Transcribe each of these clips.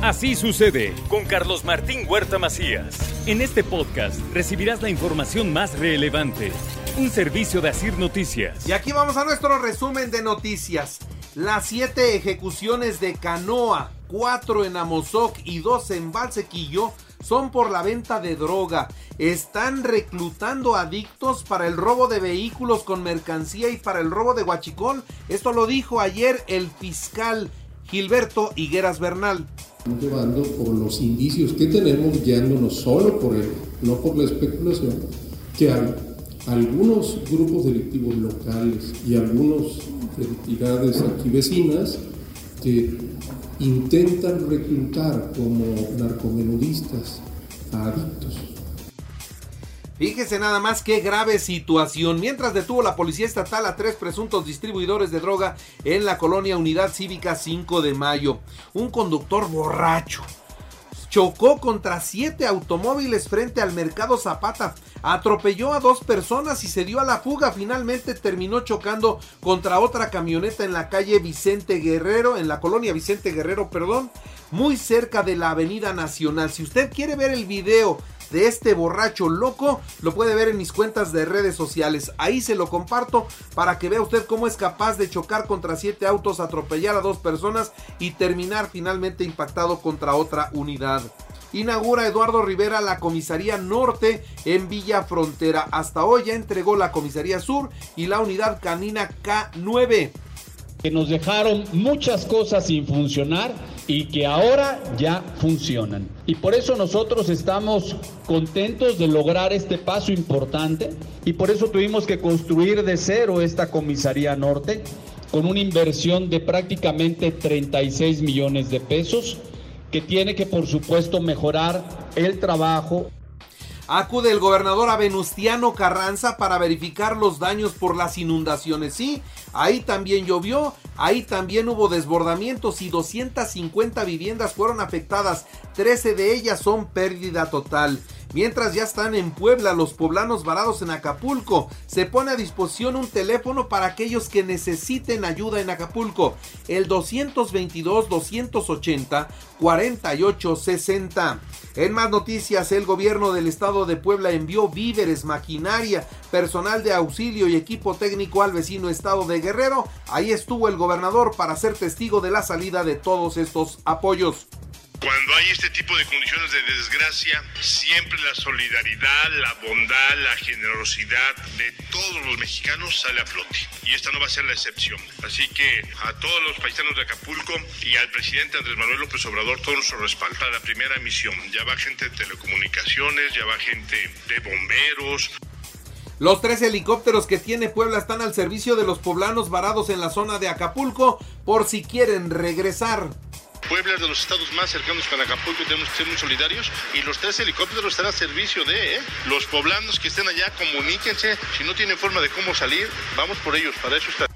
Así sucede con Carlos Martín Huerta Macías. En este podcast recibirás la información más relevante. Un servicio de Asir Noticias. Y aquí vamos a nuestro resumen de noticias. Las siete ejecuciones de Canoa, cuatro en Amozoc y dos en Valsequillo son por la venta de droga. Están reclutando adictos para el robo de vehículos con mercancía y para el robo de huachicol. Esto lo dijo ayer el fiscal Gilberto Higueras Bernal. Llevando por los indicios que tenemos, guiándonos solo por el, no por la especulación, que hay algunos grupos delictivos locales y algunas entidades aquí vecinas que intentan reclutar como narcomenudistas a adictos. Fíjese nada más qué grave situación. Mientras detuvo la policía estatal a tres presuntos distribuidores de droga en la colonia Unidad Cívica 5 de Mayo. Un conductor borracho chocó contra siete automóviles frente al mercado Zapata. Atropelló a dos personas y se dio a la fuga. Finalmente terminó chocando contra otra camioneta en la calle Vicente Guerrero, en la colonia Vicente Guerrero, perdón, muy cerca de la Avenida Nacional. Si usted quiere ver el video de este borracho loco lo puede ver en mis cuentas de redes sociales. Ahí se lo comparto para que vea usted cómo es capaz de chocar contra siete autos, atropellar a dos personas y terminar finalmente impactado contra otra unidad. Inaugura Eduardo Rivera la comisaría norte en Villa Frontera. Hasta hoy ya entregó la comisaría sur y la unidad canina K9. Que nos dejaron muchas cosas sin funcionar y que ahora ya funcionan. Y por eso nosotros estamos contentos de lograr este paso importante y por eso tuvimos que construir de cero esta comisaría norte con una inversión de prácticamente 36 millones de pesos que tiene que por supuesto mejorar el trabajo Acude el gobernador a Venustiano Carranza para verificar los daños por las inundaciones. Sí, ahí también llovió, ahí también hubo desbordamientos y 250 viviendas fueron afectadas. 13 de ellas son pérdida total. Mientras ya están en Puebla los poblanos varados en Acapulco, se pone a disposición un teléfono para aquellos que necesiten ayuda en Acapulco, el 222-280-4860. En más noticias, el gobierno del estado de Puebla envió víveres, maquinaria, personal de auxilio y equipo técnico al vecino estado de Guerrero. Ahí estuvo el gobernador para ser testigo de la salida de todos estos apoyos. Cuando hay este tipo de condiciones de desgracia, siempre la solidaridad, la bondad, la generosidad de todos los mexicanos sale a flote. Y esta no va a ser la excepción. Así que a todos los paisanos de Acapulco y al presidente Andrés Manuel López Obrador todo nuestro respaldo para la primera misión. Ya va gente de telecomunicaciones, ya va gente de bomberos, los tres helicópteros que tiene Puebla están al servicio de los poblanos varados en la zona de Acapulco por si quieren regresar. Puebla de los estados más cercanos con Acapulco tenemos que ser muy solidarios. Y los tres helicópteros están a servicio de ¿eh? los poblanos que estén allá, comuníquense. Si no tienen forma de cómo salir, vamos por ellos, para eso está.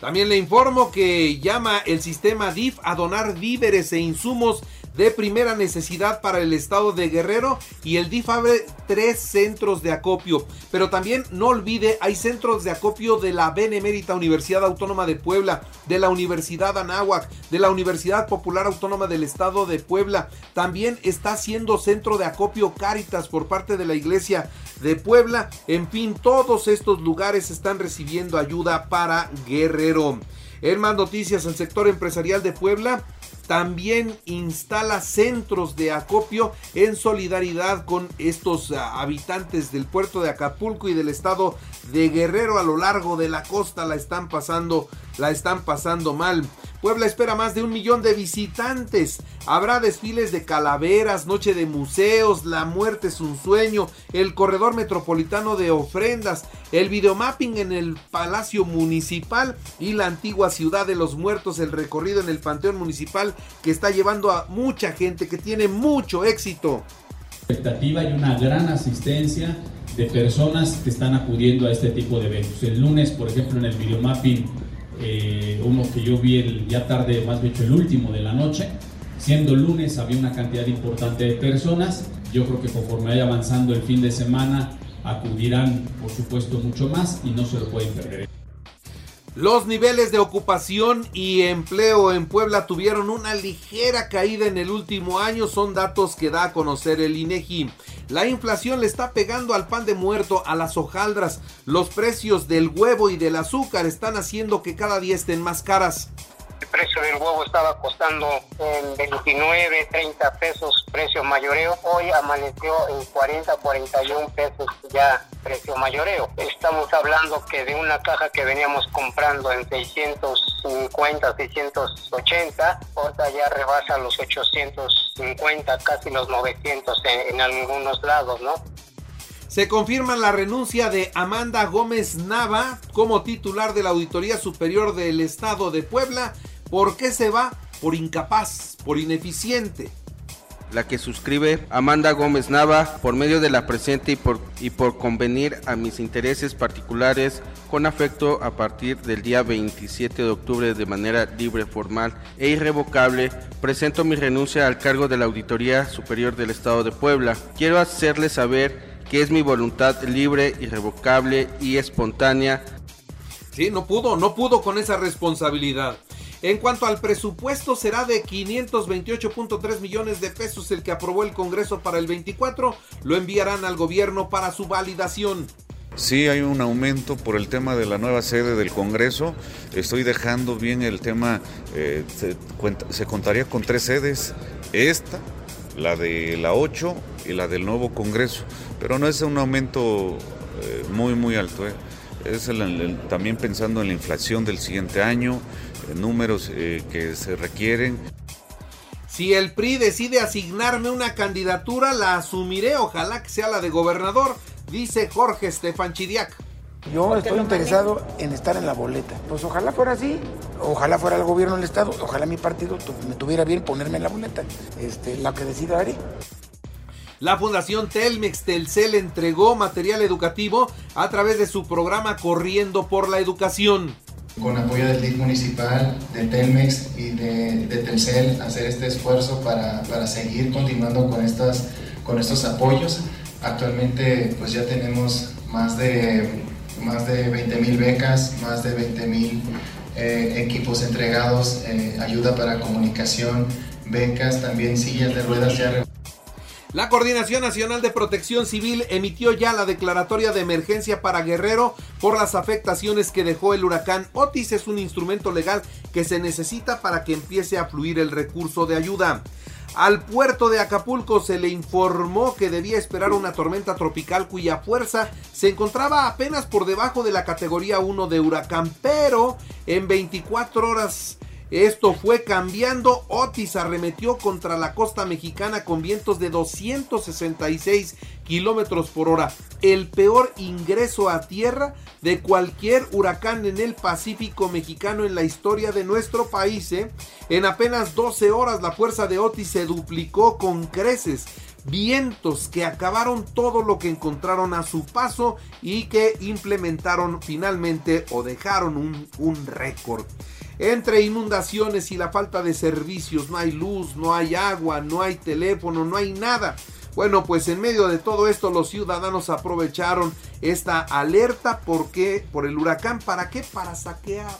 También le informo que llama el sistema DIF a donar víveres e insumos de primera necesidad para el estado de Guerrero y el DIF abre tres centros de acopio. Pero también no olvide, hay centros de acopio de la Benemérita Universidad Autónoma de Puebla, de la Universidad Anáhuac, de la Universidad Popular Autónoma del Estado de Puebla. También está siendo centro de acopio Cáritas por parte de la Iglesia de Puebla. En fin, todos estos lugares están recibiendo ayuda para Guerrero. En más noticias, el sector empresarial de Puebla también instala centros de acopio en solidaridad con estos ah, habitantes del puerto de Acapulco y del estado de Guerrero a lo largo de la costa la están pasando la están pasando mal. Puebla espera más de un millón de visitantes. Habrá desfiles de calaveras, noche de museos, la muerte es un sueño, el corredor metropolitano de ofrendas, el videomapping en el Palacio Municipal y la antigua ciudad de los muertos, el recorrido en el Panteón Municipal que está llevando a mucha gente, que tiene mucho éxito. Expectativa y una gran asistencia de personas que están acudiendo a este tipo de eventos. El lunes, por ejemplo, en el videomapping eh, uno que yo vi el, ya tarde, más bien el último de la noche. Siendo lunes había una cantidad importante de personas. Yo creo que conforme vaya avanzando el fin de semana acudirán, por supuesto, mucho más y no se lo pueden perder. Los niveles de ocupación y empleo en Puebla tuvieron una ligera caída en el último año, son datos que da a conocer el INEGI. La inflación le está pegando al pan de muerto, a las hojaldras. Los precios del huevo y del azúcar están haciendo que cada día estén más caras. El precio del huevo estaba costando en 29, 30 pesos precio mayoreo. Hoy amaneció en 40, 41 pesos ya precio mayoreo. Estamos hablando que de una caja que veníamos comprando en 650, 680, ahorita ya rebasa los 850, casi los 900 en, en algunos lados, ¿no? Se confirma la renuncia de Amanda Gómez Nava como titular de la Auditoría Superior del Estado de Puebla. ¿Por qué se va? Por incapaz, por ineficiente. La que suscribe Amanda Gómez Nava por medio de la presente y por, y por convenir a mis intereses particulares con afecto a partir del día 27 de octubre de manera libre, formal e irrevocable, presento mi renuncia al cargo de la Auditoría Superior del Estado de Puebla. Quiero hacerles saber que es mi voluntad libre, irrevocable y espontánea. Sí, no pudo, no pudo con esa responsabilidad. En cuanto al presupuesto, será de 528.3 millones de pesos el que aprobó el Congreso para el 24. Lo enviarán al gobierno para su validación. Sí, hay un aumento por el tema de la nueva sede del Congreso. Estoy dejando bien el tema, eh, se, se contaría con tres sedes. Esta, la de la 8 y la del nuevo Congreso. Pero no es un aumento eh, muy, muy alto. Eh. Es el, el, también pensando en la inflación del siguiente año, números eh, que se requieren. Si el PRI decide asignarme una candidatura, la asumiré, ojalá que sea la de gobernador, dice Jorge Estefan Chidiac. Yo estoy interesado en estar en la boleta. Pues ojalá fuera así. Ojalá fuera el gobierno del Estado. Ojalá mi partido me tuviera bien ponerme en la boleta. Este, la que decida haré. La Fundación Telmex Telcel entregó material educativo a través de su programa Corriendo por la Educación. Con apoyo del DIC municipal, de Telmex y de, Telcel, hacer este esfuerzo para, para, seguir continuando con, estas, con estos apoyos. Actualmente pues ya tenemos más de, más de 20 mil becas, más de 20 mil eh, equipos entregados, eh, ayuda para comunicación, becas, también sillas de ruedas ya la Coordinación Nacional de Protección Civil emitió ya la declaratoria de emergencia para Guerrero por las afectaciones que dejó el huracán Otis. Es un instrumento legal que se necesita para que empiece a fluir el recurso de ayuda. Al puerto de Acapulco se le informó que debía esperar una tormenta tropical cuya fuerza se encontraba apenas por debajo de la categoría 1 de huracán, pero en 24 horas esto fue cambiando. Otis arremetió contra la costa mexicana con vientos de 266 kilómetros por hora. El peor ingreso a tierra de cualquier huracán en el Pacífico mexicano en la historia de nuestro país. ¿eh? En apenas 12 horas la fuerza de Otis se duplicó con creces vientos que acabaron todo lo que encontraron a su paso y que implementaron finalmente o dejaron un, un récord. Entre inundaciones y la falta de servicios, no hay luz, no hay agua, no hay teléfono, no hay nada. Bueno, pues en medio de todo esto los ciudadanos aprovecharon esta alerta porque por el huracán, ¿para qué? Para saquear.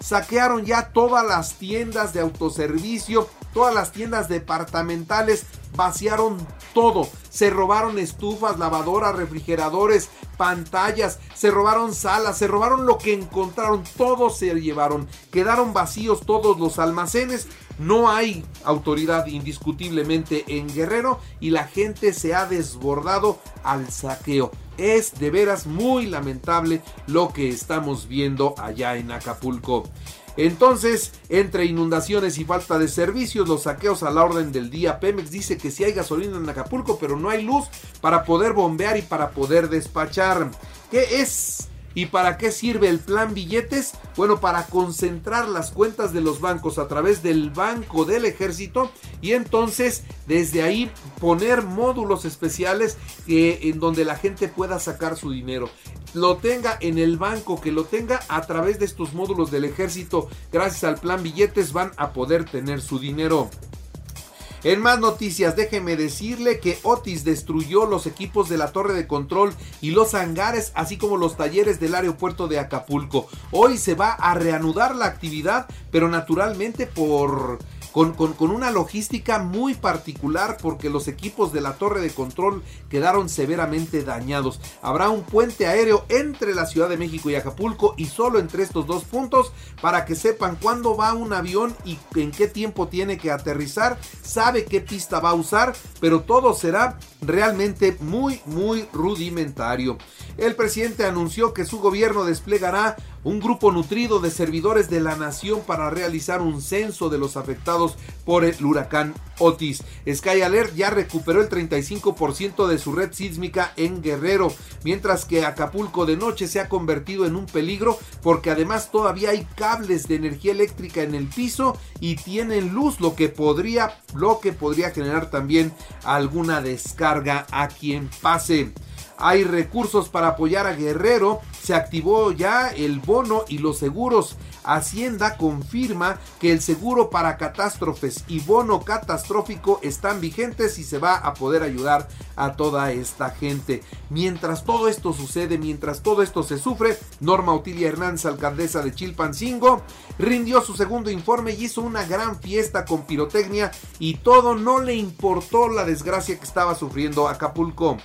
Saquearon ya todas las tiendas de autoservicio, todas las tiendas departamentales, vaciaron todo. Se robaron estufas, lavadoras, refrigeradores, pantallas, se robaron salas, se robaron lo que encontraron, todo se llevaron. Quedaron vacíos todos los almacenes. No hay autoridad indiscutiblemente en Guerrero y la gente se ha desbordado al saqueo. Es de veras muy lamentable lo que estamos viendo allá en Acapulco. Entonces, entre inundaciones y falta de servicios, los saqueos a la orden del día, Pemex dice que sí hay gasolina en Acapulco, pero no hay luz para poder bombear y para poder despachar. ¿Qué es? ¿Y para qué sirve el plan billetes? Bueno, para concentrar las cuentas de los bancos a través del banco del ejército y entonces desde ahí poner módulos especiales en donde la gente pueda sacar su dinero lo tenga en el banco, que lo tenga a través de estos módulos del ejército, gracias al plan billetes van a poder tener su dinero. En más noticias, déjeme decirle que Otis destruyó los equipos de la torre de control y los hangares, así como los talleres del aeropuerto de Acapulco. Hoy se va a reanudar la actividad, pero naturalmente por con, una logística muy particular porque los equipos de la torre de control quedaron severamente dañados. Habrá un puente aéreo entre la Ciudad de México y Acapulco y solo entre estos dos puntos para que sepan cuándo va un avión y en qué tiempo tiene que aterrizar, sabe qué pista va a usar, pero todo será realmente muy, muy rudimentario. El presidente anunció que su gobierno desplegará un grupo nutrido de servidores de la nación para realizar un censo de los afectados por el huracán Otis. Sky Alert ya recuperó el 35% de su red sísmica en Guerrero, mientras que Acapulco de noche se ha convertido en un peligro porque además todavía hay cables de energía eléctrica en el piso y tienen luz, lo que podría, lo que podría generar también alguna descarga a quien pase. Hay recursos para apoyar a Guerrero. Se activó ya el bono y los seguros. Hacienda confirma que el seguro para catástrofes y bono catastrófico están vigentes y se va a poder ayudar a toda esta gente. Mientras todo esto sucede, mientras todo esto se sufre, Norma Otilia Hernández, alcaldesa de Chilpancingo, rindió su segundo informe y hizo una gran fiesta con pirotecnia y todo no le importó la desgracia que estaba sufriendo Acapulco.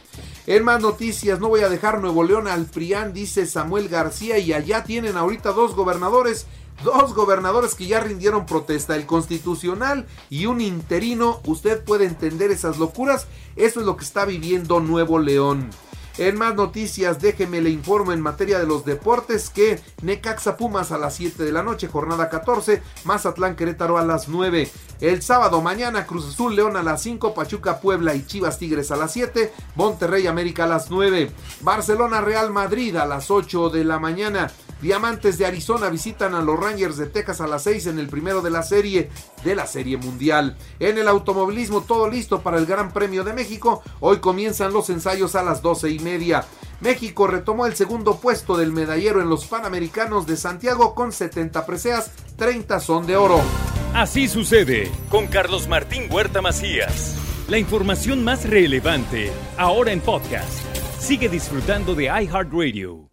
En más noticias, no voy a dejar Nuevo León al PRIAN, dice Samuel García, y allá tienen ahorita dos gobernadores, dos gobernadores que ya rindieron protesta, el constitucional y un interino. Usted puede entender esas locuras, eso es lo que está viviendo Nuevo León. En más noticias, déjeme le informo en materia de los deportes que Necaxa Pumas a las 7 de la noche, jornada 14, Mazatlán Querétaro a las 9. El sábado mañana Cruz Azul León a las 5, Pachuca Puebla y Chivas Tigres a las 7, Monterrey América a las 9, Barcelona Real Madrid a las 8 de la mañana. Diamantes de Arizona visitan a los Rangers de Texas a las 6 en el primero de la serie de la Serie Mundial. En el automovilismo todo listo para el Gran Premio de México. Hoy comienzan los ensayos a las 12 y media. México retomó el segundo puesto del medallero en los Panamericanos de Santiago con 70 preseas, 30 son de oro. Así sucede con Carlos Martín Huerta Macías. La información más relevante ahora en podcast. Sigue disfrutando de iHeartRadio.